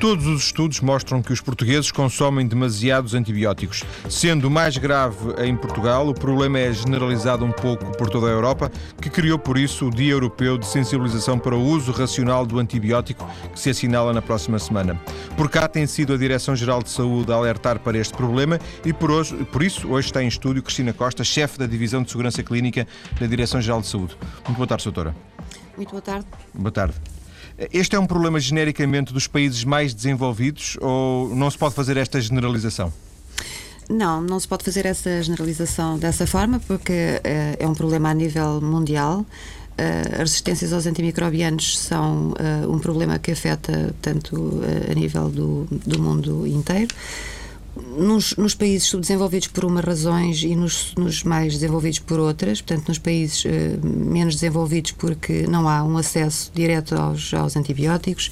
Todos os estudos mostram que os portugueses consomem demasiados antibióticos. Sendo mais grave em Portugal, o problema é generalizado um pouco por toda a Europa, que criou por isso o Dia Europeu de Sensibilização para o Uso Racional do Antibiótico, que se assinala na próxima semana. Por cá tem sido a Direção-Geral de Saúde a alertar para este problema e por, hoje, por isso hoje está em estúdio Cristina Costa, chefe da Divisão de Segurança Clínica da Direção-Geral de Saúde. Muito boa tarde, doutora. Muito boa tarde. Boa tarde. Este é um problema genericamente dos países mais desenvolvidos ou não se pode fazer esta generalização? Não, não se pode fazer essa generalização dessa forma porque é, é um problema a nível mundial. Uh, as resistências aos antimicrobianos são uh, um problema que afeta tanto a nível do, do mundo inteiro nos, nos, países subdesenvolvidos por umas razões e nos, nos, mais desenvolvidos por outras, portanto, nos países uh, menos desenvolvidos porque não há um acesso direto aos, aos antibióticos,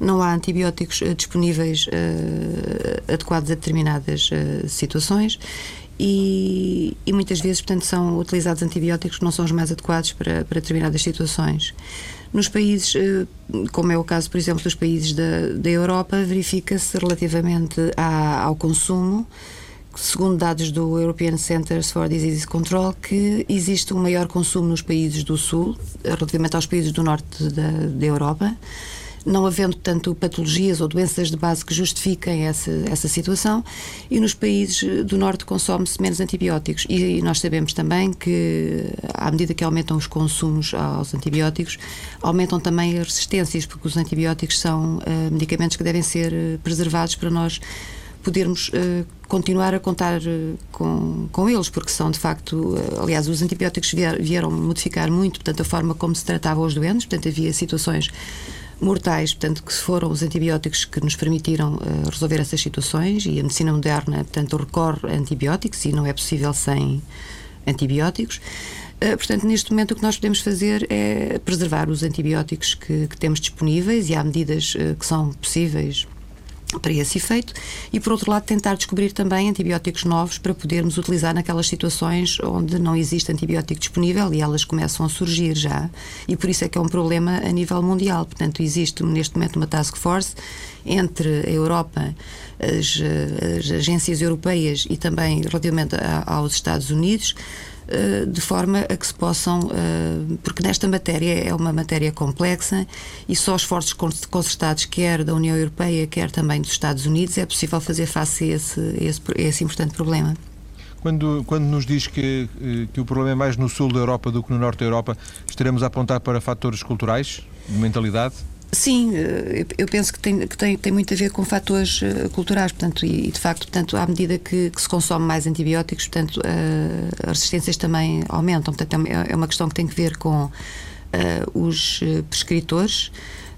não há antibióticos uh, disponíveis uh, adequados a determinadas situações e, e, muitas vezes, portanto, são utilizados antibióticos que não são os mais adequados para, para determinadas situações. Nos países, eh, como é o caso, por exemplo, dos países da, da Europa, verifica-se relativamente à, ao consumo segundo dados do European Centers for Disease Control, que existe um maior consumo nos países do Sul, relativamente aos países do Norte da, da Europa não havendo, tanto patologias ou doenças de base que justifiquem essa, essa situação, e nos países do Norte consome-se menos antibióticos. E nós sabemos também que, à medida que aumentam os consumos aos antibióticos, aumentam também as resistências, porque os antibióticos são uh, medicamentos que devem ser uh, preservados para nós podermos uh, continuar a contar uh, com, com eles, porque são de facto, uh, aliás, os antibióticos vier, vieram modificar muito, portanto, a forma como se tratavam os doentes, portanto, havia situações mortais, portanto, que foram os antibióticos que nos permitiram uh, resolver essas situações e a medicina moderna, portanto, recorre a antibióticos e não é possível sem antibióticos. Uh, portanto, neste momento o que nós podemos fazer é preservar os antibióticos que, que temos disponíveis e há medidas uh, que são possíveis para esse efeito e, por outro lado, tentar descobrir também antibióticos novos para podermos utilizar naquelas situações onde não existe antibiótico disponível e elas começam a surgir já. E por isso é que é um problema a nível mundial. Portanto, existe neste momento uma task force entre a Europa, as, as agências europeias e também relativamente aos Estados Unidos eh, de forma a que se possam, eh, porque nesta matéria é uma matéria complexa e só esforços concertados, quer da União Europeia, quer também dos Estados Unidos, é possível fazer face a esse, a esse, a esse importante problema. Quando, quando nos diz que, eh, que o problema é mais no sul da Europa do que no norte da Europa, estaremos a apontar para fatores culturais, de mentalidade? Sim, eh, eu penso que tem, que tem, tem muito a ver com fatores eh, culturais, portanto, e de facto, portanto, à medida que, que se consome mais antibióticos, portanto, uh, as resistências também aumentam. Portanto, é, é uma questão que tem que ver com uh, os prescritores.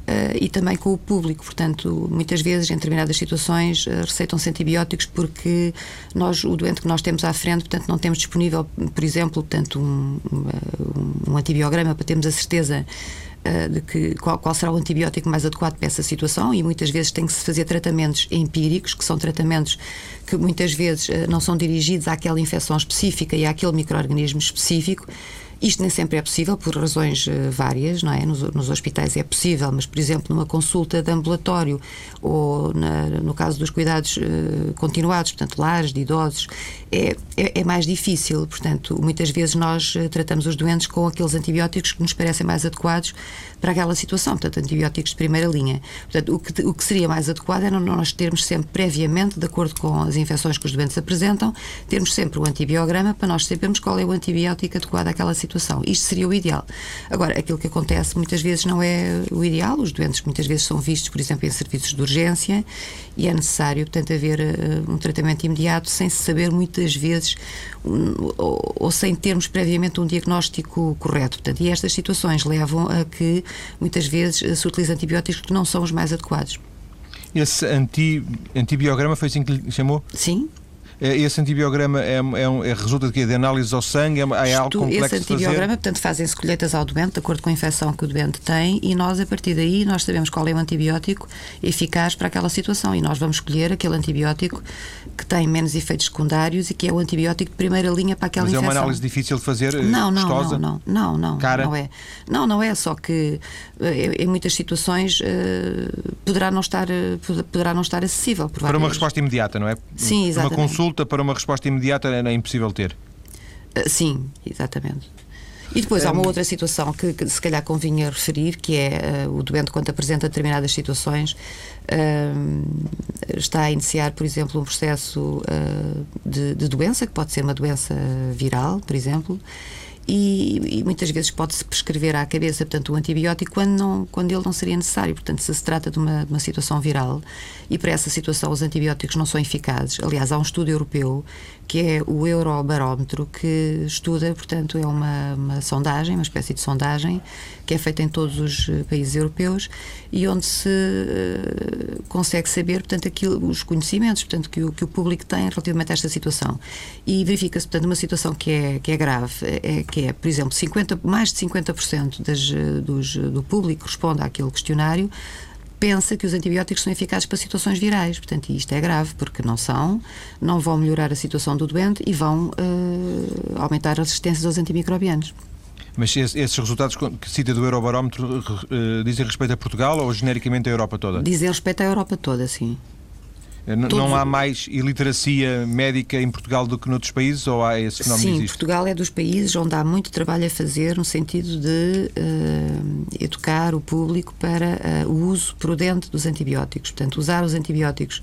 Uh, e também com o público. Portanto, muitas vezes, em determinadas situações, uh, receitam-se antibióticos porque nós, o doente que nós temos à frente, portanto, não temos disponível, por exemplo, portanto, um, um, um antibiograma para termos a certeza de que, qual, qual, será o antibiótico mais adequado para essa situação e muitas vezes tem que se fazer tratamentos empíricos, que são tratamentos que muitas vezes uh, não são dirigidos àquela infecção específica e àquele microorganismo específico isto nem sempre é possível por razões uh, várias, não é? Nos, nos, hospitais é possível, mas, por exemplo, numa consulta de ambulatório ou na, no caso dos cuidados uh, continuados, portanto, lares de idosos, é, é, é, mais difícil. Portanto, muitas vezes nós uh, tratamos os doentes com aqueles antibióticos que nos parecem mais adequados para aquela situação, portanto, antibióticos de primeira linha. Portanto, o que, o que seria mais adequado era nós termos sempre previamente, de acordo com as infecções que os doentes apresentam, termos sempre o antibiograma para nós sabermos qual é o antibiótico adequado àquela situação. Isto seria o ideal. Agora, aquilo que acontece muitas vezes não é o ideal. Os doentes muitas vezes são vistos, por exemplo, em serviços de urgência e é necessário, portanto, haver uh, um tratamento imediato sem se saber muitas vezes um, ou, ou, sem termos previamente um diagnóstico correto. Portanto, e estas situações levam a que muitas vezes eh, se utilizem antibióticos que não são os mais adequados. Esse anti, antibiograma foi assim que lhe chamou? Sim. Eh, esse antibiograma é, é, um, é resulta de quê? De análise ao sangue? É, é algo complexo Esse antibiograma, portanto, fazem-se colheitas ao doente, de acordo com a infecção que o doente tem, e nós, a partir daí, nós sabemos qual é o antibiótico eficaz para aquela situação. E nós vamos escolher aquele antibiótico que tem menos efeitos secundários e que é o antibiótico de primeira linha para aquela Mas infecção. Mas é uma análise difícil de fazer? Eh, não, não, custosa? não, não, não, não, Cara? não é. Não, não é, só que em muitas situações poderá não estar poderá não estar acessível. Para uma resposta imediata, não é? Sim, exatamente. Uma consulta para uma resposta imediata é impossível ter. Uh, sim, exatamente. E depois há uma outra situação que, que, se calhar convinha referir, que é uh, o doente, quando apresenta determinadas situações, uh, está a iniciar, por exemplo, um processo uh, de, de, doença, que pode ser uma doença viral, por exemplo, e, e, muitas vezes pode-se prescrever à cabeça, portanto, o antibiótico quando, não, quando ele não seria necessário. Portanto, se se trata de uma, de uma situação viral e para essa situação os antibióticos não são eficazes. Aliás, há um estudo europeu que é o Eurobarómetro, que estuda, portanto, é uma, uma sondagem, uma espécie de sondagem, que é feita em todos os eh, países europeus e onde se uh, consegue saber, portanto, aquilo, os conhecimentos portanto, que, o, que o público tem relativamente a esta situação. E verifica-se, portanto, uma situação que é, que é grave, é, que é, por exemplo, 50, mais de 50% das, eh, dos, do público responde àquele questionário pensa que os antibióticos são eficazes para situações virais. Portanto, isto é grave, porque não são, não vão melhorar a situação do doente e vão uh, aumentar as resistências aos antimicrobianos. Mas esses resultados que cita do Eurobarómetro uh, dizem respeito a Portugal ou genericamente a Europa toda? Dizem respeito à Europa toda, sim. Não, não há mais iliteracia médica em Portugal do que noutros países ou há esse fenómeno Sim? Portugal é dos países onde há muito trabalho a fazer no sentido de uh, educar o público para uh, o uso prudente dos antibióticos. Portanto, usar os antibióticos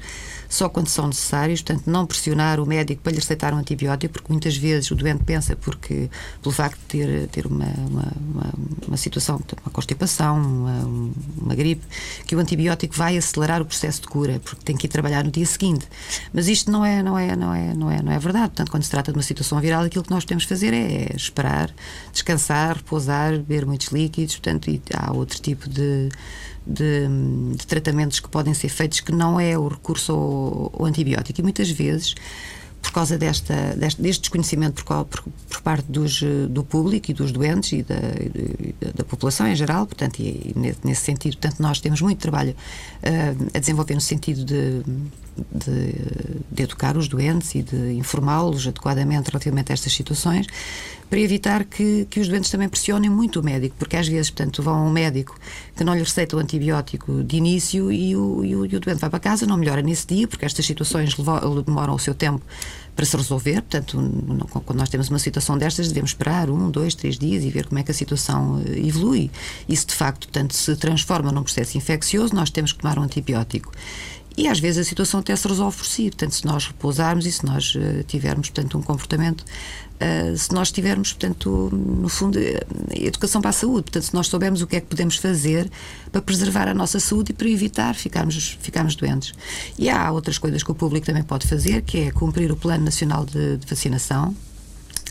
só quando são necessários, portanto, não pressionar o médico para lhe receitar um antibiótico, porque muitas vezes o doente pensa, porque pelo facto de ter, ter uma, uma, uma, uma situação, uma constipação, uma, uma gripe, que o antibiótico vai acelerar o processo de cura, porque tem que ir trabalhar no dia seguinte. Mas isto não é, não é, não é, não é, não é verdade. Portanto, quando se trata de uma situação viral, aquilo que nós de fazer é esperar, descansar, repousar, beber muitos líquidos, portanto, e há outro tipo de de, de, tratamentos que podem ser feitos que não é o recurso ao, ao antibiótico. E muitas vezes por causa desta, deste, deste desconhecimento por, por, por, parte dos, do público e dos doentes e da, da população em geral, portanto, e, e, nesse sentido, portanto, nós temos muito trabalho uh, a desenvolver no sentido de, de, de, educar os doentes e de informá-los adequadamente relativamente a estas situações, para evitar que, que os doentes também pressionem muito o médico, porque às vezes, portanto, vão a um médico que não lhe receita o antibiótico de início e o, e o, e o doente vai para casa, não melhora nesse dia, porque estas situações demoram o seu tempo para se resolver. Portanto, quando nós temos uma situação destas, devemos esperar um, dois, três dias e ver como é que a situação eh, evolui. E se de facto, portanto, se transforma num processo infeccioso, nós temos que tomar um antibiótico. E às vezes a situação até se resolve por si. Portanto, se nós repousarmos e se nós uh, tivermos, portanto, um comportamento, uh, se nós tivermos, portanto, no fundo, educação para a saúde. Portanto, se nós soubermos o que é que podemos fazer para preservar a nossa saúde e para evitar ficarmos, ficarmos doentes. E há outras coisas que o público também pode fazer, que é cumprir o Plano Nacional de, de Vacinação.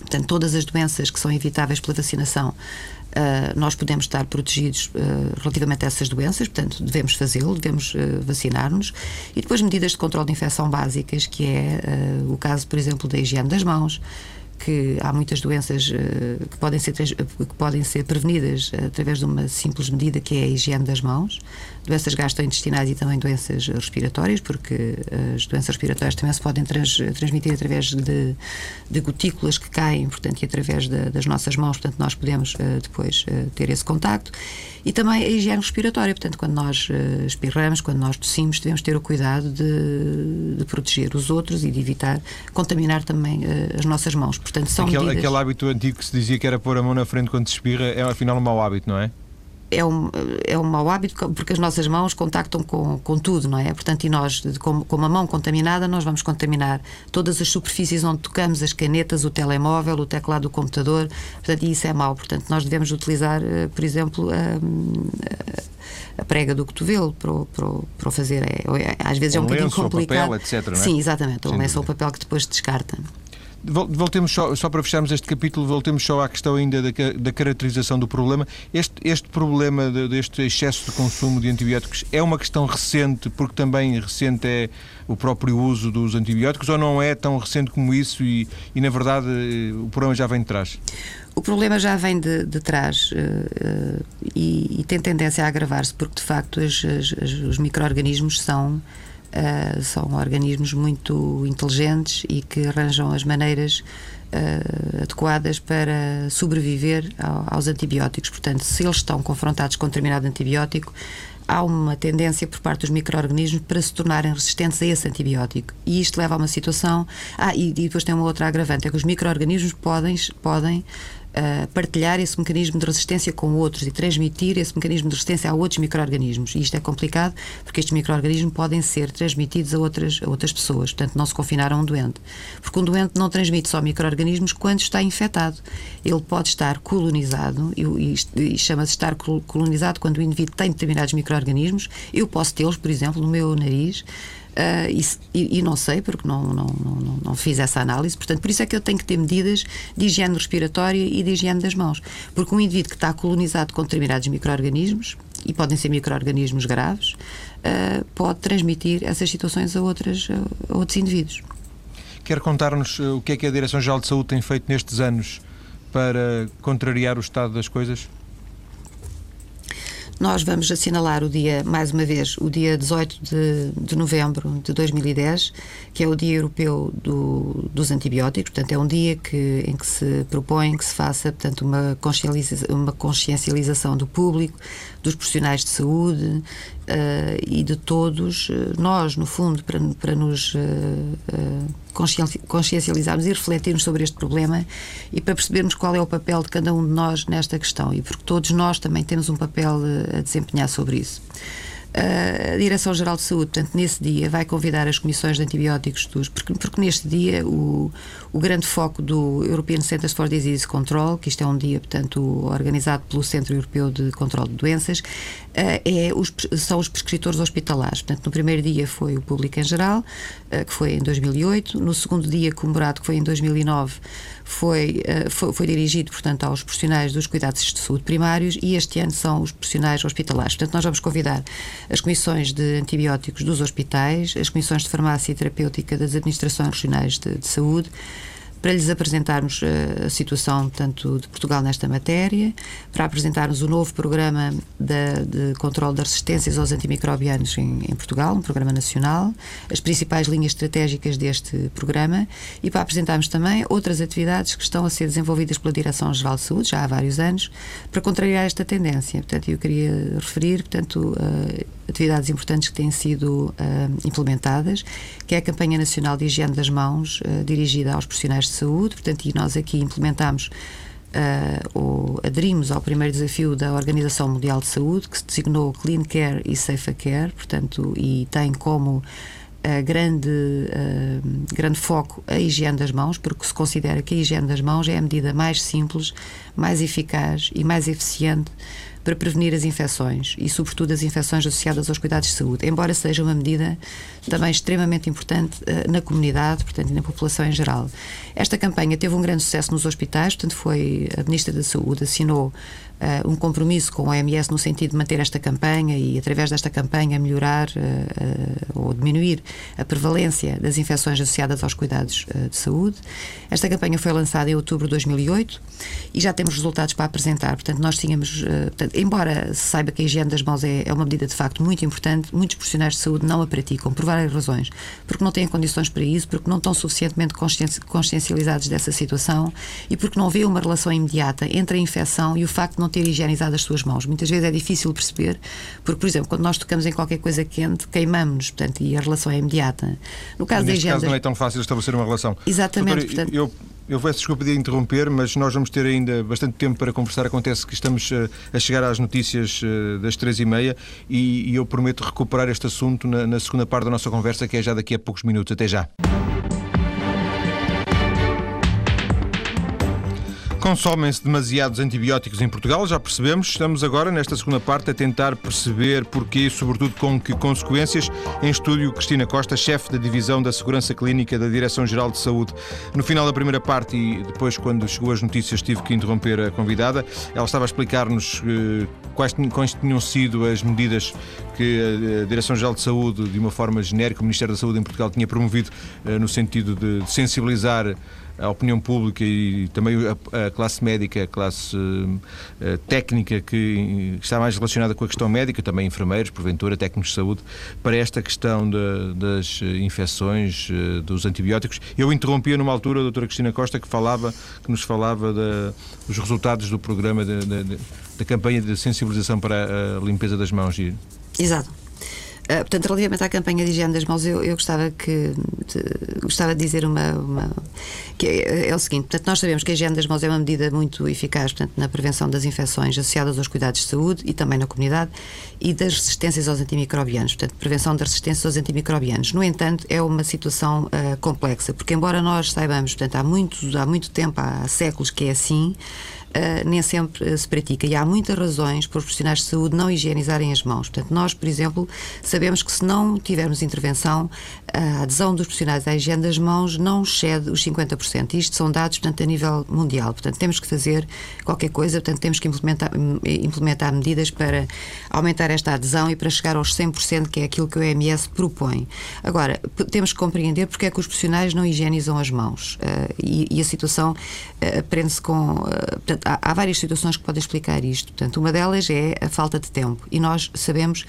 Portanto, todas as doenças que são evitáveis pela vacinação Uh, nós podemos estar protegidos uh, relativamente a essas doenças, portanto, devemos fazê-lo, devemos uh, vacinar-nos. E depois, medidas de controle de infecção básicas, que é o caso, por exemplo, da higiene das mãos, que há muitas doenças uh, que, podem ser, que podem ser prevenidas através de uma simples medida que é a higiene das mãos, doenças gastrointestinais e também doenças respiratórias, porque as doenças respiratórias também se podem trans, transmitir através de, de, gotículas que caem, portanto, e através de, das nossas mãos, portanto, nós podemos depois ter esse contacto. E também a higiene respiratória, portanto, quando nós espirramos, quando nós tossimos, devemos ter o cuidado de, de proteger os outros e de evitar contaminar também as nossas mãos. Portanto, são aquele, medidas... aquele hábito antigo que se dizia que era pôr a mão na frente quando se espirra é afinal um mau hábito, não é? é um, é um mau hábito porque as nossas mãos contactam com, com tudo, não é? Portanto, e nós, com, com uma mão contaminada, nós vamos contaminar todas as superfícies onde tocamos, as canetas, o telemóvel, o teclado do computador, portanto, e isso é mau. Portanto, nós devemos utilizar, eh, por exemplo, a, a prega do cotovelo para, para, para o fazer. É, é às vezes um é um bocadinho lenço, complicado. Papel, etc, é? Sim, exatamente. Um lenço ou papel que depois descarta. Voltemos só, só para fecharmos este capítulo, voltemos só à questão ainda da, da caracterização do problema. Este, este problema de, deste excesso de consumo de antibióticos é uma questão recente, porque também recente é o próprio uso dos antibióticos, ou não é tão recente como isso e, e na verdade, o problema já vem de trás? O problema já vem de, de trás uh, e, e, tem tendência a agravar-se, porque de facto as, as, os micro-organismos são Uh, são organismos muito inteligentes e que arranjam as maneiras uh, adequadas para sobreviver ao, aos antibióticos. Portanto, se eles estão confrontados com um determinado antibiótico, há uma tendência por parte dos micro-organismos para se tornarem resistentes a esse antibiótico. E isto leva a uma situação. Ah, e, e depois tem uma outra agravante: é que os micro-organismos podem, podem uh, partilhar esse mecanismo de resistência com outros e transmitir esse mecanismo de resistência a outros micro-organismos. E isto é complicado porque estes micro-organismos podem ser transmitidos a outras, a outras pessoas, portanto, não se confinar a um doente. Porque um doente não transmite só micro-organismos quando está infectado. Ele pode estar colonizado, e, e, e chama-se estar colonizado quando o indivíduo tem determinados micro-organismos. Eu posso tê-los, por exemplo, no meu nariz. Uh, e, e, não sei, porque não, não, não, não, fiz essa análise, portanto, por isso é que eu tenho que ter medidas de higiene respiratória e de higiene das mãos. Porque um indivíduo que está colonizado com determinados micro-organismos, e podem ser micro-organismos graves, uh, pode transmitir essas situações a, outras, a outros indivíduos. Quer contar-nos o que é que a Direção-Geral de Saúde tem feito nestes anos para contrariar o estado das coisas? Nós vamos assinalar o dia, mais uma vez, o dia 18 de, de novembro de 2010, que é o Dia Europeu do, dos Antibióticos. Portanto, é um dia que, em que se propõe que se faça portanto, uma, consciencialização, uma consciencialização do público, dos profissionais de saúde uh, e de todos nós, no fundo, para, para nos uh, consciencializarmos e refletirmos sobre este problema e para percebermos qual é o papel de cada um de nós nesta questão. E porque todos nós também temos um papel a desempenhar sobre isso a Direção-Geral de Saúde, portanto, nesse dia, vai convidar as comissões de antibióticos dos. Porque, porque neste dia o, o grande foco do European Centers for Disease Control, que isto é um dia, portanto, organizado pelo Centro Europeu de Controlo de Doenças, é os, são os prescritores hospitalares. Portanto, no primeiro dia foi o público em geral, que foi em 2008. No segundo dia, comemorado, que foi em 2009, foi, foi, foi dirigido, portanto, aos profissionais dos cuidados de saúde primários e este ano são os profissionais hospitalares. Portanto, nós vamos convidar as comissões de antibióticos dos hospitais, as comissões de farmácia e terapêutica das administrações regionais de, de saúde, para lhes apresentarmos eh, a situação, portanto, de Portugal nesta matéria, para apresentarmos o novo programa de, de controle das resistências aos antimicrobianos em, em, Portugal, um programa nacional, as principais linhas estratégicas deste programa e para apresentarmos também outras atividades que estão a ser desenvolvidas pela Direção-Geral de Saúde, já há vários anos, para contrariar esta tendência. Portanto, eu queria referir, portanto, uh, atividades importantes que têm sido uh, implementadas, que é a campanha nacional de higiene das mãos, uh, dirigida aos profissionais de saúde, portanto, e nós aqui implementamos uh, ou aderimos ao primeiro desafio da Organização Mundial de Saúde, que se designou Clean Care e Safe Care, portanto, e tem como uh, grande, uh, grande foco a higiene das mãos, porque se considera que a higiene das mãos é a medida mais simples, mais eficaz e mais eficiente para prevenir as infecções e, sobretudo, as infecções associadas aos cuidados de saúde, embora seja uma medida também extremamente importante uh, na comunidade, portanto, e na população em geral. Esta campanha teve um grande sucesso nos hospitais, portanto, foi a Ministra da Saúde assinou uh, um compromisso com a OMS no sentido de manter esta campanha e, através desta campanha, melhorar uh, ou diminuir a prevalência das infecções associadas aos cuidados de saúde. Esta campanha foi lançada em outubro de 2008 e já temos resultados para apresentar. Portanto, nós tínhamos, portanto, embora se saiba que a higiene das mãos é, é uma medida de facto muito importante, muitos profissionais de saúde não a praticam por várias razões. Porque não têm condições para isso, porque não estão suficientemente consciencializados dessa situação e porque não vê uma relação imediata entre a infecção e o facto de não ter higienizado as suas mãos. Muitas vezes é difícil perceber, porque, por exemplo, quando nós tocamos em qualquer coisa quente, queimamos-nos, portanto, e a relação é imediata. No caso Neste da higiene. caso não é tão fácil estabelecer uma relação. Exatamente. Doutora, portanto... eu eu peço desculpa de interromper, mas nós vamos ter ainda bastante tempo para conversar. Acontece que estamos eh, a chegar às notícias eh, das três e meia e, eu prometo recuperar este assunto na, na segunda parte da nossa conversa, que é já daqui a poucos minutos. Até já. Consomem-se demasiados antibióticos em Portugal, já percebemos. Estamos agora, nesta segunda parte, a tentar perceber porquê sobretudo, com que consequências. Em estúdio, Cristina Costa, chefe da Divisão da Segurança Clínica da Direção-Geral de Saúde. No final da primeira parte e depois, quando chegou as notícias, tive que interromper a convidada. Ela estava a explicar-nos eh, quais, quais tinham sido as medidas que a Direção-Geral de Saúde, de uma forma genérica, o Ministério da Saúde em Portugal tinha promovido eh, no sentido de sensibilizar a opinião pública e também a, a classe médica, a classe uh, técnica que está mais relacionada com a questão médica, também enfermeiros, porventura, técnicos de saúde, para esta questão de, das infecções, uh, dos antibióticos. Eu interrompia numa altura a doutora Cristina Costa que falava, que nos falava dos resultados do programa da campanha de sensibilização para a limpeza das mãos. Exato. Uh, portanto, relativamente à campanha de higiene das mãos, eu, eu gostava, que, de, gostava de dizer uma. uma que é, é, o seguinte: portanto, nós sabemos que a higiene das mãos é uma medida muito eficaz portanto, na prevenção das infecções associadas aos cuidados de saúde e também na comunidade e das resistências aos antimicrobianos, portanto, prevenção das resistências aos antimicrobianos. No entanto, é uma situação uh, complexa, porque, embora nós saibamos, portanto, há muito, há muito tempo, há séculos que é assim. Uh, nem sempre se pratica. E há muitas razões para os profissionais de saúde não higienizarem as mãos. Portanto, nós, por exemplo, sabemos que se não tivermos intervenção, a adesão dos profissionais à higiene das mãos não excede os 50%. Isto são dados, portanto, a nível mundial. Portanto, temos que fazer qualquer coisa, portanto, temos que implementar, implementar medidas para aumentar esta adesão e para chegar aos 100%, que é aquilo que o OMS propõe. Agora, temos que compreender porque é que os profissionais não higienizam as mãos. Uh, e, e, a situação uh, aprende-se com. Uh, portanto, há, várias situações que podem explicar isto. Portanto, uma delas é a falta de tempo. E nós sabemos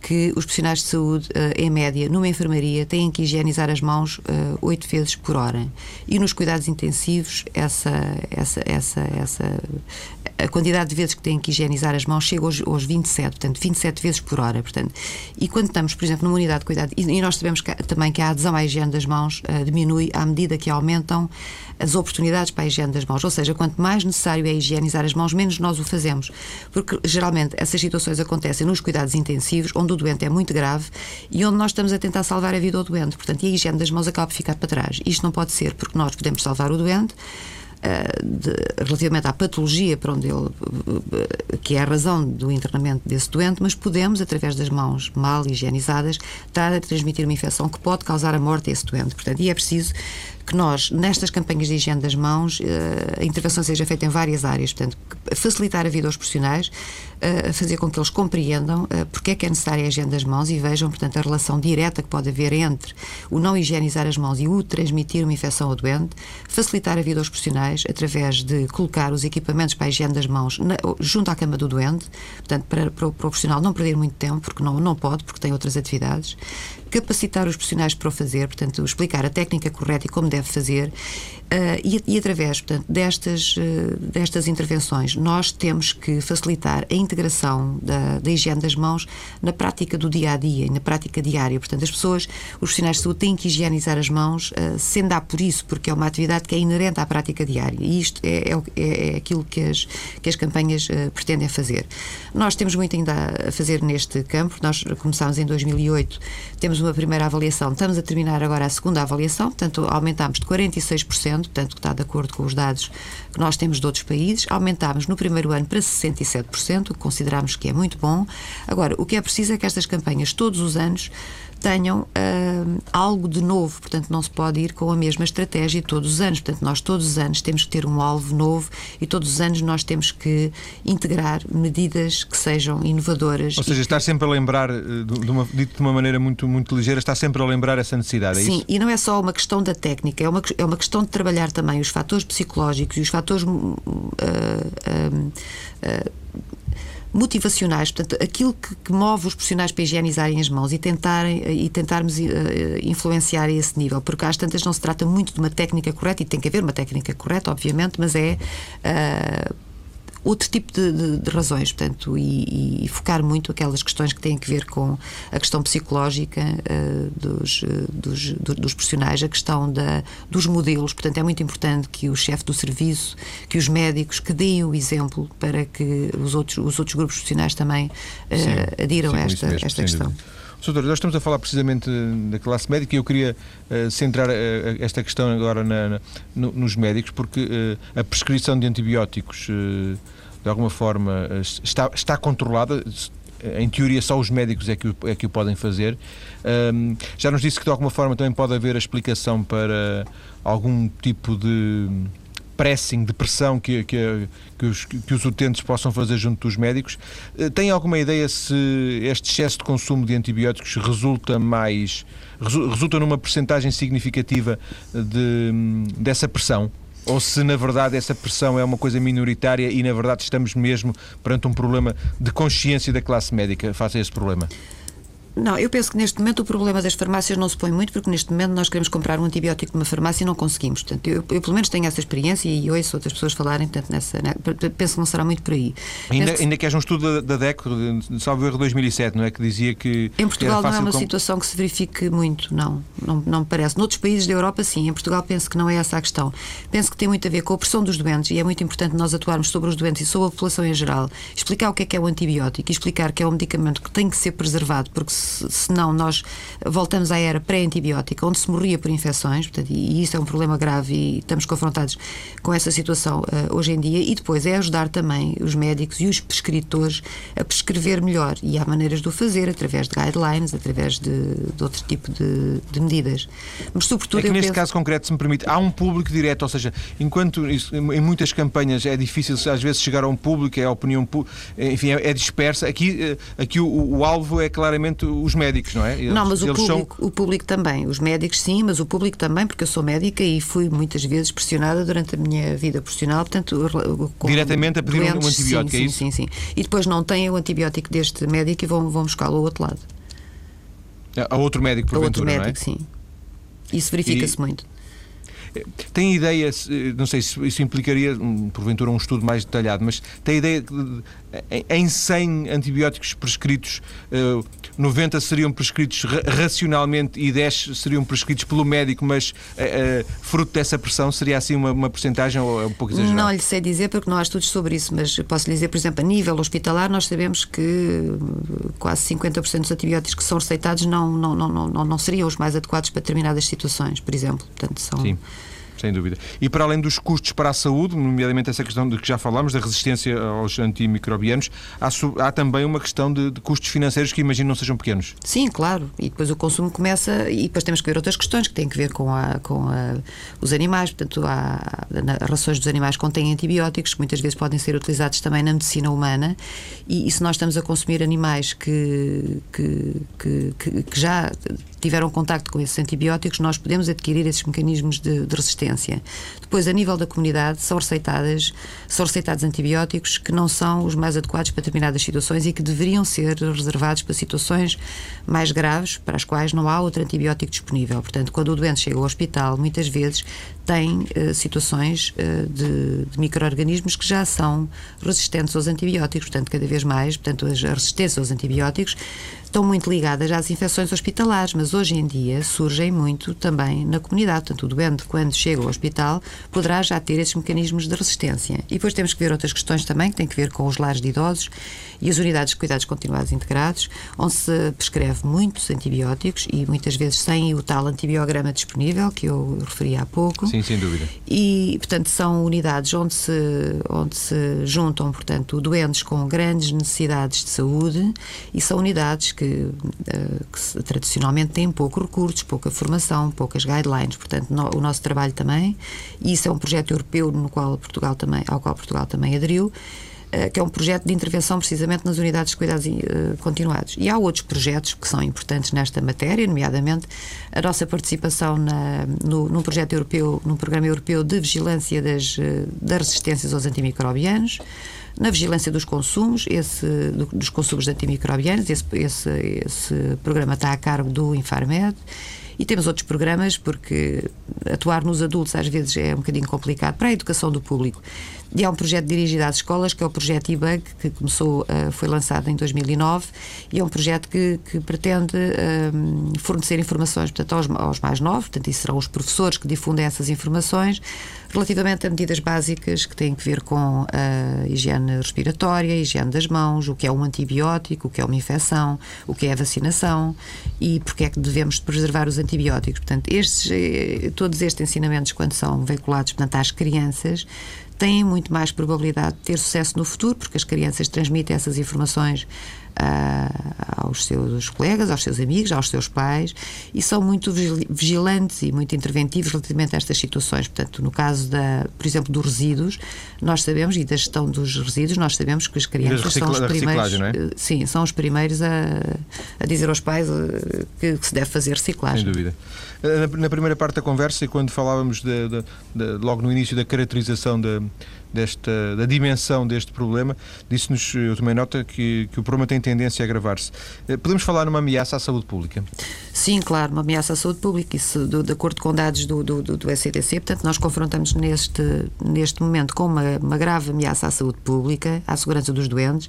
que os profissionais de saúde, em média, numa enfermaria, têm que higienizar as mãos oito vezes por hora. E nos cuidados intensivos, essa, essa, essa, essa, a quantidade de vezes que têm que higienizar as mãos chega aos, aos 27, portanto, 27 vezes por hora. Portanto, e quando estamos, por exemplo, numa unidade de cuidado, e, e nós sabemos que, também que a adesão à higiene das mãos uh, diminui à medida que aumentam as oportunidades para a higiene das mãos. Ou seja, quanto mais necessário é higienizar as mãos, menos nós o fazemos. Porque geralmente essas situações acontecem nos cuidados intensivos, onde o doente é muito grave e onde nós estamos a tentar salvar a vida ao doente. Portanto, a higiene das mãos acaba por ficar para trás. Isto não pode ser, porque nós podemos salvar o doente eh, de, relativamente à patologia para onde ele, que é a razão do internamento desse doente, mas podemos, através das mãos mal higienizadas, estar a transmitir uma infecção que pode causar a morte a esse doente. Portanto, e é preciso que nós, nestas campanhas de higiene das mãos, eh, a intervenção seja feita em várias áreas, portanto, facilitar a vida aos profissionais, eh, fazer com que eles compreendam eh, porque é que é necessária a higiene das mãos e vejam, portanto, a relação direta que pode haver entre o não higienizar as mãos e o transmitir uma infecção ao doente, facilitar a vida aos profissionais através de colocar os equipamentos para a higiene das mãos junto à cama do doente, portanto, para, o, para o profissional não perder muito tempo, porque não, não pode, porque tem outras atividades, capacitar os profissionais para o fazer, portanto, explicar a técnica correta e como deve fazer, uh, e, e, através portanto, destas, uh, destas intervenções, nós temos que facilitar a integração da, da, higiene das mãos na prática do dia a dia e na prática diária. Portanto, as pessoas, os profissionais de saúde, têm que higienizar as mãos, uh, sem dar por isso, porque é uma atividade que é inerente à prática diária. E isto é, é, é aquilo que as, que as campanhas pretendem fazer. Nós temos muito ainda a fazer neste campo. Nós começámos em 2008, temos uma primeira avaliação, estamos a terminar agora a segunda avaliação, portanto, aumentámos de 46%, portanto, que está de acordo com os dados que nós temos de outros países, aumentámos no primeiro ano para 67%, o que consideramos que é muito bom. Agora, o que é preciso é que estas campanhas, todos os anos, tenham uh, algo de novo. Portanto, não se pode ir com a mesma estratégia todos os anos. Portanto, nós todos os anos temos que ter um alvo novo e todos os anos nós temos que integrar medidas que sejam inovadoras. Ou seja, estar sempre a lembrar, eh, de uma, dito de uma maneira muito, muito ligeira, está sempre a lembrar essa necessidade, é Sim, isso? e não é só uma questão da técnica, é uma, é uma questão de trabalhar também os fatores psicológicos e os fatores. Uh, uh, motivacionais, portanto, aquilo que, que, move os profissionais para higienizarem as mãos e, tentarem, e tentarmos uh, influenciar a esse nível, porque às tantas não se trata muito de uma técnica correta, e tem que haver uma técnica correta, obviamente, mas é. Uh, outro tipo de, de, de razões, portanto, e, e, focar muito aquelas questões que têm a ver com a questão psicológica uh, dos, uh, dos, do, dos, profissionais, a questão da, dos modelos. Portanto, é muito importante que o chefe do serviço, que os médicos, que deem o exemplo para que os outros, os outros grupos profissionais também uh, sim, adiram sim, a esta, mesmo, esta questão. Dúvida. Doutor, nós estamos a falar precisamente da classe médica e eu queria uh, centrar uh, esta questão agora na, na, no, nos médicos, porque uh, a prescrição de antibióticos, de alguma forma, está, está controlada. Em teoria, só os médicos é que o, é que o podem fazer. Um, já nos disse que, de alguma forma, também pode haver a explicação para algum tipo de pressing, de pressão que, que, que, os, que os utentes possam fazer junto dos médicos. Eh, tem alguma ideia se este excesso de consumo de antibióticos resulta mais. resulta numa percentagem significativa de, dessa pressão? Ou se na verdade essa pressão é uma coisa minoritária e na verdade estamos mesmo perante um problema de consciência da classe médica face a esse problema? Não, eu penso que neste momento o problema das farmácias não se põe muito, porque neste momento nós queremos comprar um antibiótico numa farmácia e não conseguimos. Portanto, eu, eu pelo menos tenho essa experiência e ouço outras pessoas falarem, portanto, nessa, né, penso que não será muito por aí. Ainda, que, ainda que haja um estudo da, da DECO, de, salvo erro 2007, não é? Que dizia que. Em Portugal não é uma com... situação que se verifique muito, não, não. Não me parece. Noutros países da Europa, sim. Em Portugal penso que não é essa a questão. Penso que tem muito a ver com a pressão dos doentes e é muito importante nós atuarmos sobre os doentes e sobre a população em geral. Explicar o que é que é o antibiótico e explicar que é um medicamento que tem que ser preservado, porque senão nós voltamos à era pré-antibiótica, onde se morria por infecções, portanto, e isso é um problema grave e estamos confrontados com essa situação uh, hoje em dia. E depois é ajudar também os médicos e os prescritores a prescrever melhor. E há maneiras de o fazer, através de guidelines, através de, de outro tipo de, de, medidas. Mas, sobretudo, é que neste penso... caso concreto, se me permite, há um público direto, ou seja, enquanto isso, em muitas campanhas é difícil às vezes chegar a um público, é a opinião, enfim, é, é dispersa, aqui, eh, aqui o, o alvo é claramente os médicos, não é? Eles, não, mas o público, são... o público também. Os médicos, sim, mas o público também, porque eu sou médica e fui muitas vezes pressionada durante a minha vida profissional. Portanto, Diretamente a pedir doentes, um antibiótico, sim, é isso? Sim, sim, sim. E depois não têm o antibiótico deste médico e vão, vão buscá-lo ao outro lado. A outro médico, porventura, A outro médico, é? sim. Isso verifica-se e... muito. Tem ideia, não sei se isso implicaria, porventura, um estudo mais detalhado, mas tem ideia que em 100 antibióticos prescritos, 90 eh, seriam prescritos racionalmente e 10 seriam prescritos pelo médico, mas uh, fruto dessa pressão, seria assim uma, uma porcentagem ou é um pouco exagerado? Não lhe sei dizer porque não há estudos sobre isso, mas posso lhe dizer, por exemplo, a nível hospitalar, nós sabemos que quase 50% dos antibióticos que são receitados não, não, não, não, não seriam os mais adequados para determinadas situações, por exemplo. Portanto, são. Sim sem dúvida. E para além dos custos para a saúde, nomeadamente essa questão de que já falámos, da resistência aos antimicrobianos, há, há também uma questão de, de, custos financeiros que imagino não sejam pequenos. Sim, claro. E depois o consumo começa, e depois temos que ver outras questões que têm que ver com, a, com a, os animais. Portanto, há, as rações dos animais contêm antibióticos, que muitas vezes podem ser utilizados também na medicina humana. E, e se nós estamos a consumir animais que, que, que, que já tiveram contacto com esses antibióticos, nós podemos adquirir esses mecanismos de, de, resistência. Depois, a nível da comunidade, são receitadas, são receitados antibióticos que não são os mais adequados para determinadas situações e que deveriam ser reservados para situações mais graves, para as quais não há outro antibiótico disponível. Portanto, quando o doente chega ao hospital, muitas vezes tem uh, situações uh, de, de micro-organismos que já são resistentes aos antibióticos, portanto, cada vez mais, portanto, as resistências aos antibióticos estão muito ligadas às infecções hospitalares, mas hoje em dia surgem muito também na comunidade. Portanto, o doente, quando chega ao hospital, poderá já ter esses mecanismos de resistência. E depois temos que ver outras questões também, que têm que ver com os lares de idosos e as unidades de cuidados continuados integrados, onde se prescreve muitos antibióticos e muitas vezes sem o tal antibiograma disponível, que eu referi há pouco. Sim, sem dúvida. E, portanto, são unidades onde se, onde se juntam, portanto, doentes com grandes necessidades de saúde e são unidades que, eh, que tradicionalmente têm poucos recursos, pouca formação, poucas guidelines. Portanto, no, o nosso trabalho também, e isso é um projeto europeu no qual Portugal também, ao qual Portugal também aderiu, eh, que é um projeto de intervenção precisamente nas unidades de cuidados uh, continuados. E há outros projetos que são importantes nesta matéria, nomeadamente a nossa participação na, no, num projeto europeu, num programa europeu de vigilância das, das resistências aos antimicrobianos, na vigilância dos consumos, esse, do, dos consumos de antimicrobianos, esse, esse, esse programa está a cargo do Infarmed E temos outros programas, porque atuar nos adultos às vezes é um bocadinho complicado para a educação do público. E há um projeto dirigido às escolas, que é o projeto IBUG, que começou, uh, foi lançado em 2009, e é um projeto que, que pretende uh, fornecer informações portanto, aos, aos, mais novos, portanto, isso serão os professores que difundem essas informações, relativamente a medidas básicas que têm que ver com a higiene respiratória, a higiene das mãos, o que é um antibiótico, o que é uma infecção, o que é a vacinação e porque é que devemos preservar os antibióticos. Portanto, estes, eh, todos estes ensinamentos, quando são veiculados portanto, às crianças, têm muito mais probabilidade de ter sucesso no futuro, porque as crianças transmitem essas informações uh, aos seus colegas, aos seus amigos, aos seus pais e são muito vigilantes e muito interventivos relativamente a estas situações. Portanto, no caso, da, por exemplo, dos resíduos, nós sabemos, e da gestão dos resíduos, nós sabemos que as crianças são os primeiros. É? Eh, sim, são os primeiros a, a dizer aos pais eh, que, que, se deve fazer reciclagem. Sem dúvida. Na, na primeira parte da conversa, quando falávamos de, de, de, logo no início da caracterização da desta, da dimensão deste problema, disse-nos, eu tomei nota, que, que o problema tem tendência a agravar-se. Eh, podemos falar numa ameaça à saúde pública? Sim, claro, uma ameaça à saúde pública, isso de, de acordo com dados do, do, do, do portanto, nós confrontamos neste, neste momento com uma, uma grave ameaça à saúde pública, à segurança dos doentes,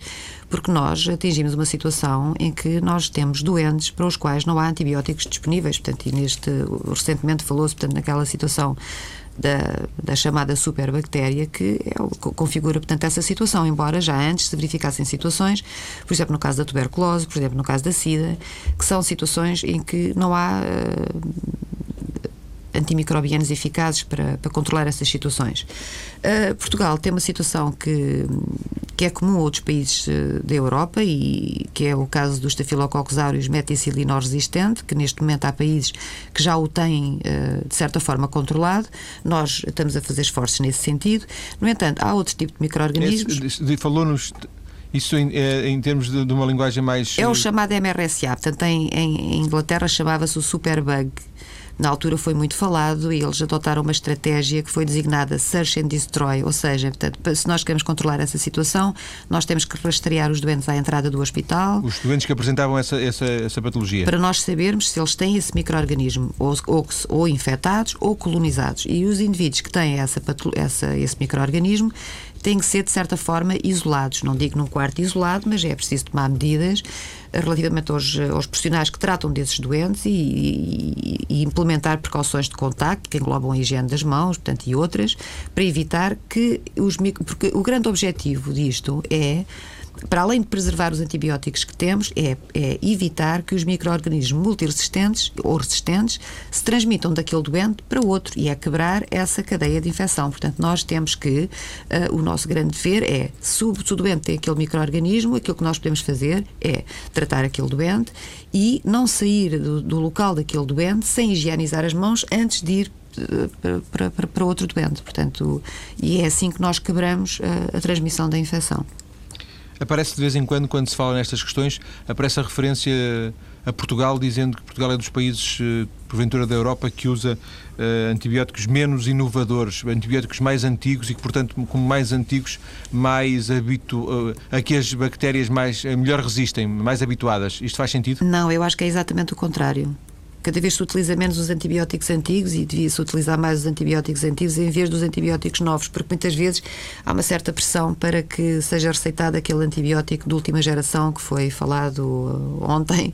porque nós atingimos uma situação em que nós temos doentes para os quais não há antibióticos disponíveis, portanto, e neste, recentemente falou-se, portanto, naquela situação da, da chamada superbactéria que é, configura, portanto, essa situação, embora já antes se verificassem situações, por exemplo, no caso da tuberculose, por exemplo, no caso da SIDA, que são situações em que não há uh, antimicrobianos eficazes para, para controlar essas situações. Uh, Portugal tem uma situação que, que é comum a outros países uh, da Europa e que é o caso do Staphylococcus aureus meticillinor resistente, que neste momento há países que já o têm uh, de certa forma controlado. Nós estamos a fazer esforços nesse sentido. No entanto, há outro tipo de micro-organismos. Falou-nos isso em, é, em termos de, de, uma linguagem mais. É o chamado MRSA. Portanto, em, em Inglaterra chamava-se o Superbug. Na altura foi muito falado e eles adotaram uma estratégia que foi designada Search and Destroy, ou seja, portanto, se nós queremos controlar essa situação, nós temos que rastrear os doentes à entrada do hospital. Os doentes que apresentavam essa, essa, essa patologia. Para nós sabermos se eles têm esse microorganismo, ou, ou, ou infectados ou colonizados. E os indivíduos que têm essa, essa, esse microorganismo têm que ser, de certa forma, isolados. Não digo num quarto isolado, mas é preciso tomar medidas eh, relativamente aos, aos profissionais que tratam desses doentes e, e, e, implementar precauções de contacto, que englobam a higiene das mãos, portanto, e outras, para evitar que os porque o grande objetivo disto é para além de preservar os antibióticos que temos, é, é evitar que os micro-organismos multiresistentes ou resistentes se transmitam daquele doente para outro e é quebrar essa cadeia de infecção. Portanto, nós temos que, uh, o nosso grande dever é, se o, se o doente tem aquele micro-organismo, aquilo que nós podemos fazer é tratar aquele doente e não sair do, do local daquele doente sem higienizar as mãos antes de ir eh, para, para, para, outro doente. Portanto, e é assim que nós quebramos a, a transmissão da infecção. Aparece de vez em quando, quando se fala nestas questões, aparece a referência a Portugal, dizendo que Portugal é dos países, eh, porventura da Europa, que usa uh, antibióticos menos inovadores, antibióticos mais antigos e que, portanto, como mais antigos, mais habitu uh, a que as bactérias mais, melhor resistem, mais habituadas. Isto faz sentido? Não, eu acho que é exatamente o contrário cada vez se utiliza menos os antibióticos antigos e devia-se utilizar mais os antibióticos antigos em vez dos antibióticos novos, porque muitas vezes há uma certa pressão para que seja receitado aquele antibiótico de última geração que foi falado uh, ontem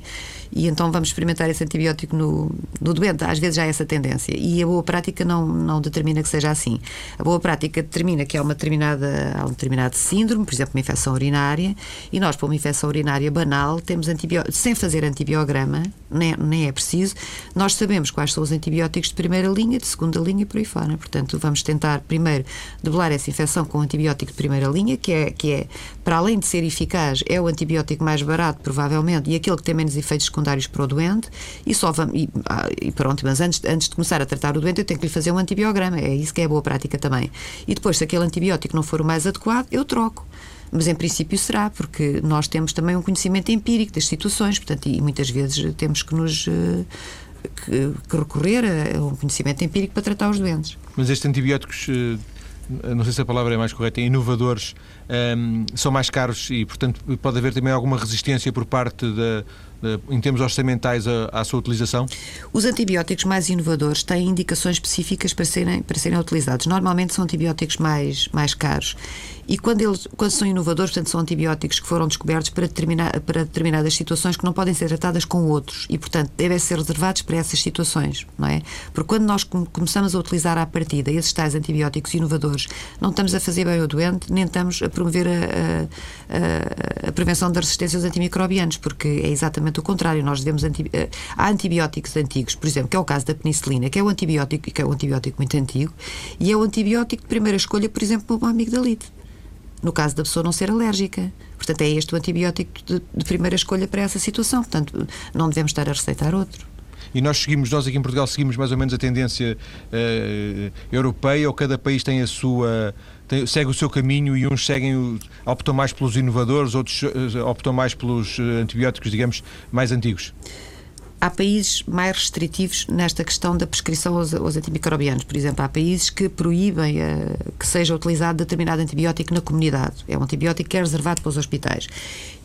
e então vamos experimentar esse antibiótico no, no doente. Às vezes já há essa tendência e a boa prática não, não determina que seja assim. A boa prática determina que há uma determinada, há um determinado síndrome, por exemplo, uma infecção urinária, e nós, para uma infecção urinária banal, temos antibiótico, sem fazer antibiograma, nem, nem é preciso, nós sabemos quais são os antibióticos de primeira linha, de segunda linha e por aí fora. Portanto, vamos tentar primeiro debelar essa infecção com um antibiótico de primeira linha, que é, que é, para além de ser eficaz, é o antibiótico mais barato, provavelmente, e aquele que tem menos efeitos secundários para o doente, e só vamos. E, ah, e pronto, mas antes, antes de começar a tratar o doente, eu tenho que lhe fazer um antibiograma. É isso que é boa prática também. E depois, se aquele antibiótico não for o mais adequado, eu troco mas em princípio será, porque nós temos também um conhecimento empírico das situações, portanto, e muitas vezes temos que nos eh, que, que recorrer a um conhecimento empírico para tratar os doentes. Mas estes antibióticos eh, não sei se a palavra é mais correta, inovadores, um, são mais caros e, portanto, pode haver também alguma resistência por parte da, em termos orçamentais, à, sua utilização? Os antibióticos mais inovadores têm indicações específicas para serem, para serem utilizados. Normalmente são antibióticos mais, mais caros. E quando, eles, quando são inovadores, portanto, são antibióticos que foram descobertos para, determinar, para determinadas situações que não podem ser tratadas com outros e, portanto, devem ser reservados para essas situações, não é? Porque quando nós começamos a utilizar à partida esses tais antibióticos inovadores, não estamos a fazer bem ao doente, nem estamos a promover a, a, a prevenção da resistência aos antimicrobianos, porque é exatamente o contrário. Nós devemos anti, eh, há antibióticos antigos, por exemplo, que é o caso da penicilina, que é o antibiótico que é um antibiótico muito antigo e é o antibiótico de primeira escolha, por exemplo, para uma amigdalite no caso da pessoa não ser alérgica. Portanto, é este o antibiótico de, de, primeira escolha para essa situação. Portanto, não devemos estar a receitar outro. E nós seguimos, nós aqui em Portugal seguimos mais ou menos a tendência uh, europeia, ou cada país tem a sua tem, segue o seu caminho e uns seguem optam mais pelos inovadores, outros uh, optam mais pelos uh, antibióticos, digamos, mais antigos há países mais restritivos nesta questão da prescrição aos, aos antimicrobianos. Por exemplo, há países que proíbem uh, que seja utilizado determinado antibiótico na comunidade. É um antibiótico que é reservado para os hospitais.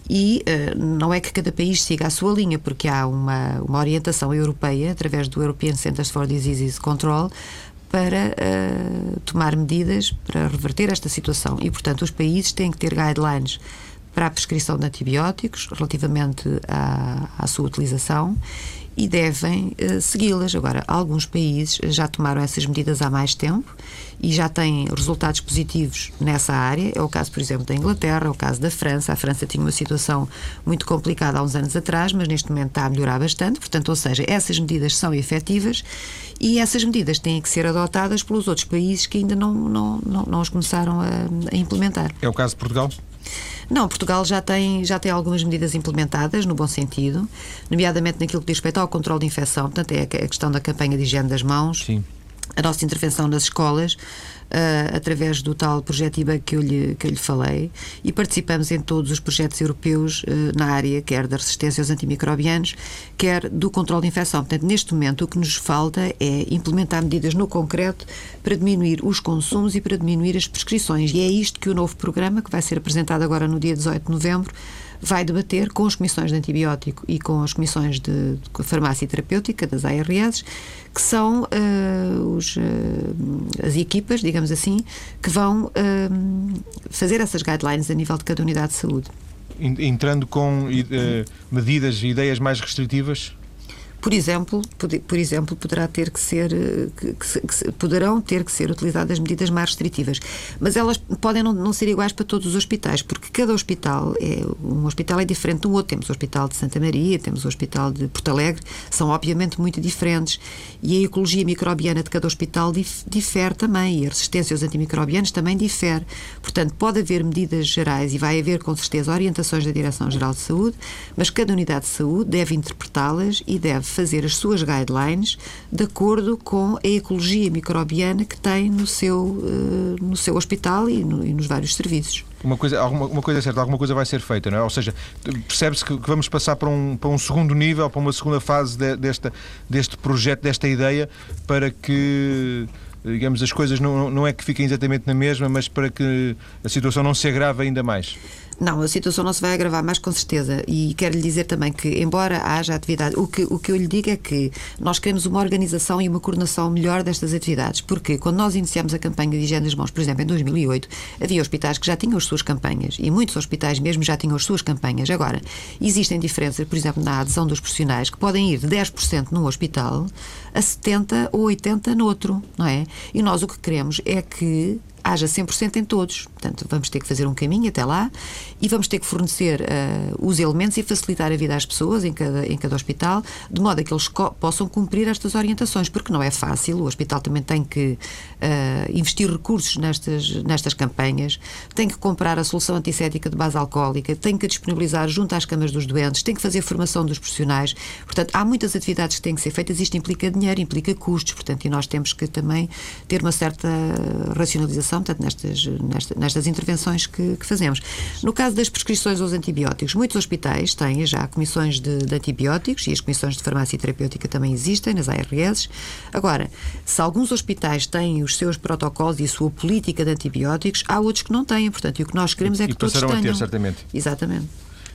E uh, não é que cada país siga a sua linha, porque há uma, uma orientação europeia, através do European Centers for Disease Control, para uh, tomar medidas para reverter esta situação. E, portanto, os países têm que ter guidelines para a prescrição de antibióticos relativamente à, à sua utilização e devem uh, segui-las. Agora, alguns países já tomaram essas medidas há mais tempo e já têm resultados positivos nessa área. É o caso, por exemplo, da Inglaterra, é o caso da França. A França tinha uma situação muito complicada há uns anos atrás, mas neste momento está a melhorar bastante. Portanto, ou seja, essas medidas são efetivas e essas medidas têm que ser adotadas pelos outros países que ainda não, não, não, não as começaram a, a implementar. É o caso de Portugal? Não, Portugal já tem, já tem algumas medidas implementadas, no bom sentido, nomeadamente naquilo que diz respeito ao controle de infecção, portanto, é a questão da campanha de higiene das mãos. Sim a nossa intervenção nas escolas, uh, através do tal projeto IBA que eu lhe, que eu lhe falei, e participamos em todos os projetos europeus uh, na área, quer da resistência aos antimicrobianos, quer do controle de infecção. Portanto, neste momento, o que nos falta é implementar medidas no concreto para diminuir os consumos e para diminuir as prescrições. E é isto que o novo programa, que vai ser apresentado agora no dia 18 de novembro, vai debater com as comissões de antibiótico e com as comissões de, de farmácia terapêutica, das ARS, que são uh, os, uh, as equipas, digamos assim, que vão uh, fazer essas guidelines a nível de cada unidade de saúde. Entrando com medidas e ideias mais restritivas? Por exemplo, por exemplo, poderá ter que ser, eh, que, que, poderão ter que ser utilizadas medidas mais restritivas, mas elas podem não, não, ser iguais para todos os hospitais, porque cada hospital é um hospital é diferente do outro. Temos o Hospital de Santa Maria, temos o Hospital de Porto Alegre, são obviamente muito diferentes e a ecologia microbiana de cada hospital dif, difere também e a resistência aos antimicrobianos também difere. Portanto, pode haver medidas gerais e vai haver com certeza orientações da Direção-Geral de Saúde, mas cada unidade de saúde deve interpretá-las e deve fazer as suas guidelines de acordo com a ecologia microbiana que tem no seu, uh, no seu hospital e, no, e, nos vários serviços. Uma coisa, alguma, uma coisa é certa, alguma coisa vai ser feita, não é? Ou seja, percebe-se que, que, vamos passar para um, para um segundo nível, para uma segunda fase de, desta, deste projeto, desta ideia, para que digamos, as coisas não, não é que fiquem exatamente na mesma, mas para que a situação não se agrave ainda mais. Não, a situação não se vai agravar mais com certeza. E quero lhe dizer também que, embora haja atividade, o que, o que eu lhe digo é que nós queremos uma organização e uma coordenação melhor destas atividades. Porque quando nós iniciamos a campanha de higiene das mãos, por exemplo, em 2008, havia hospitais que já tinham as suas campanhas e muitos hospitais mesmo já tinham as suas campanhas. Agora, existem diferenças, por exemplo, na adesão dos profissionais que podem ir de 10% num hospital a 70% ou 80% no outro, não é? E nós o que queremos é que haja 100% em todos. Portanto, vamos ter que fazer um caminho até lá e vamos ter que fornecer uh, os elementos e facilitar a vida às pessoas em cada, em cada hospital, de modo a que eles possam cumprir estas orientações, porque não é fácil. O hospital também tem que uh, investir recursos nestas, nestas campanhas, tem que comprar a solução antissética de base alcoólica, tem que disponibilizar junto às câmaras dos doentes, tem que fazer formação dos profissionais. Portanto, há muitas atividades que têm que ser feitas. Isto implica dinheiro, implica custos, portanto, e nós temos que também ter uma certa racionalização portanto, nestas, nestas, nestas intervenções que, que, fazemos. No caso das prescrições aos antibióticos, muitos hospitais têm já comissões de, de antibióticos e as comissões de farmácia terapêutica também existem nas ARS. Agora, se alguns hospitais têm os seus protocolos e a sua política de antibióticos, há outros que não têm, portanto, e o que nós queremos é que e todos tenham. A ter, certamente. Exatamente.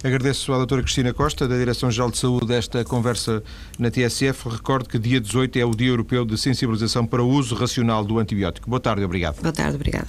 Agradeço à doutora Cristina Costa, da Direção-Geral de Saúde, esta conversa na TSF. Recordo que dia 18 é o Dia Europeu de Sensibilização para o Uso Racional do Antibiótico. Boa tarde, obrigado. Boa tarde, obrigado.